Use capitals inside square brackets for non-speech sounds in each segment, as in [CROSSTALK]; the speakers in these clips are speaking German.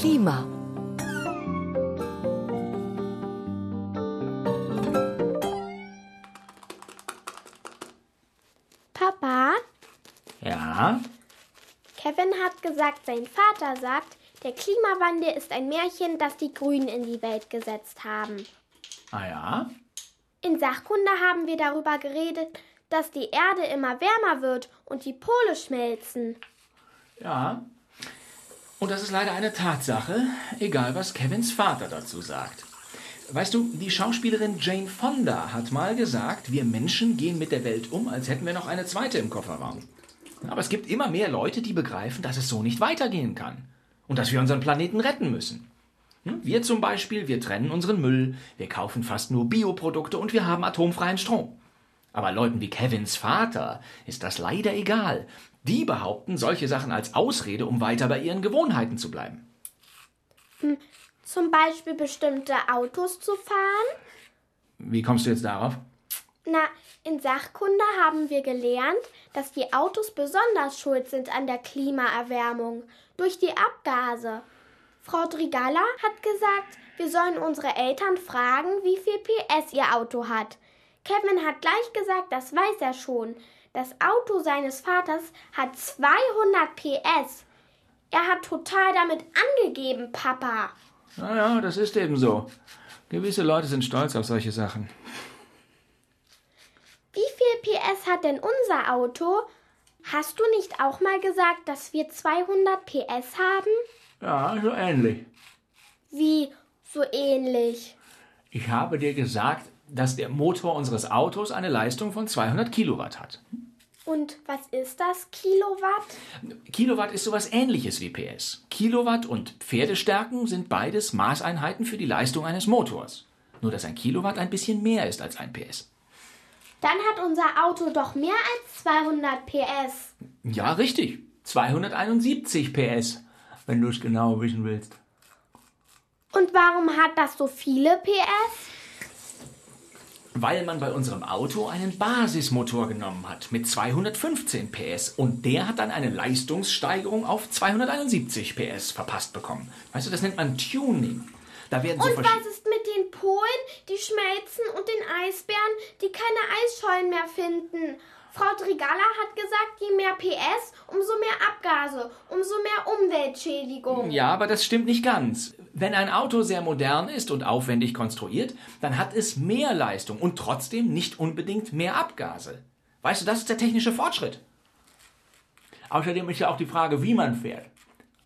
Klima. Papa, Ja? Kevin hat gesagt, sein Vater sagt, der Klimawandel ist ein Märchen, das die Grünen in die Welt gesetzt haben. Ah ja? In Sachkunde haben wir darüber geredet, dass die Erde immer wärmer wird und die Pole schmelzen. Ja. Und das ist leider eine Tatsache, egal was Kevins Vater dazu sagt. Weißt du, die Schauspielerin Jane Fonda hat mal gesagt, wir Menschen gehen mit der Welt um, als hätten wir noch eine zweite im Kofferraum. Aber es gibt immer mehr Leute, die begreifen, dass es so nicht weitergehen kann. Und dass wir unseren Planeten retten müssen. Hm? Wir zum Beispiel, wir trennen unseren Müll, wir kaufen fast nur Bioprodukte und wir haben atomfreien Strom. Aber Leuten wie Kevins Vater ist das leider egal. Die behaupten solche Sachen als Ausrede, um weiter bei ihren Gewohnheiten zu bleiben. Zum Beispiel bestimmte Autos zu fahren. Wie kommst du jetzt darauf? Na, in Sachkunde haben wir gelernt, dass die Autos besonders schuld sind an der Klimaerwärmung durch die Abgase. Frau Drigalla hat gesagt, wir sollen unsere Eltern fragen, wie viel PS ihr Auto hat. Kevin hat gleich gesagt, das weiß er schon. Das Auto seines Vaters hat 200 PS. Er hat total damit angegeben, Papa. Naja, das ist eben so. Gewisse Leute sind stolz auf solche Sachen. Wie viel PS hat denn unser Auto? Hast du nicht auch mal gesagt, dass wir 200 PS haben? Ja, so ähnlich. Wie so ähnlich? Ich habe dir gesagt, dass der Motor unseres Autos eine Leistung von 200 Kilowatt hat. Und was ist das Kilowatt? Kilowatt ist sowas ähnliches wie PS. Kilowatt und Pferdestärken sind beides Maßeinheiten für die Leistung eines Motors. Nur dass ein Kilowatt ein bisschen mehr ist als ein PS. Dann hat unser Auto doch mehr als 200 PS. Ja, richtig. 271 PS, wenn du es genau wissen willst. Und warum hat das so viele PS? Weil man bei unserem Auto einen Basismotor genommen hat mit 215 PS und der hat dann eine Leistungssteigerung auf 271 PS verpasst bekommen. Weißt du, das nennt man Tuning. Da werden so Und was ist mit den Polen, die schmelzen und den Eisbären, die keine Eisschollen mehr finden? Frau Drigala hat gesagt, je mehr PS, umso mehr Abgase, umso mehr Umweltschädigung. Ja, aber das stimmt nicht ganz. Wenn ein Auto sehr modern ist und aufwendig konstruiert, dann hat es mehr Leistung und trotzdem nicht unbedingt mehr Abgase. Weißt du, das ist der technische Fortschritt. Außerdem ist ja auch die Frage, wie man fährt.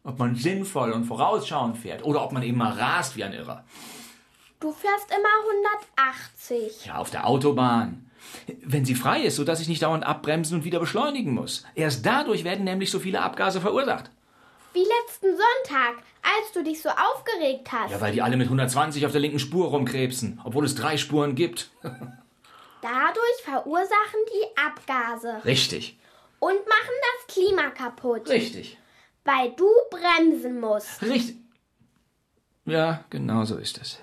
Ob man sinnvoll und vorausschauend fährt oder ob man eben mal rast wie ein Irrer. Du fährst immer 180. Ja, auf der Autobahn. Wenn sie frei ist, sodass ich nicht dauernd abbremsen und wieder beschleunigen muss. Erst dadurch werden nämlich so viele Abgase verursacht. Wie letzten Sonntag, als du dich so aufgeregt hast. Ja, weil die alle mit 120 auf der linken Spur rumkrebsen, obwohl es drei Spuren gibt. [LAUGHS] Dadurch verursachen die Abgase Richtig, und machen das Klima kaputt, richtig, weil du bremsen musst. richtig. Ja, genau so ist es.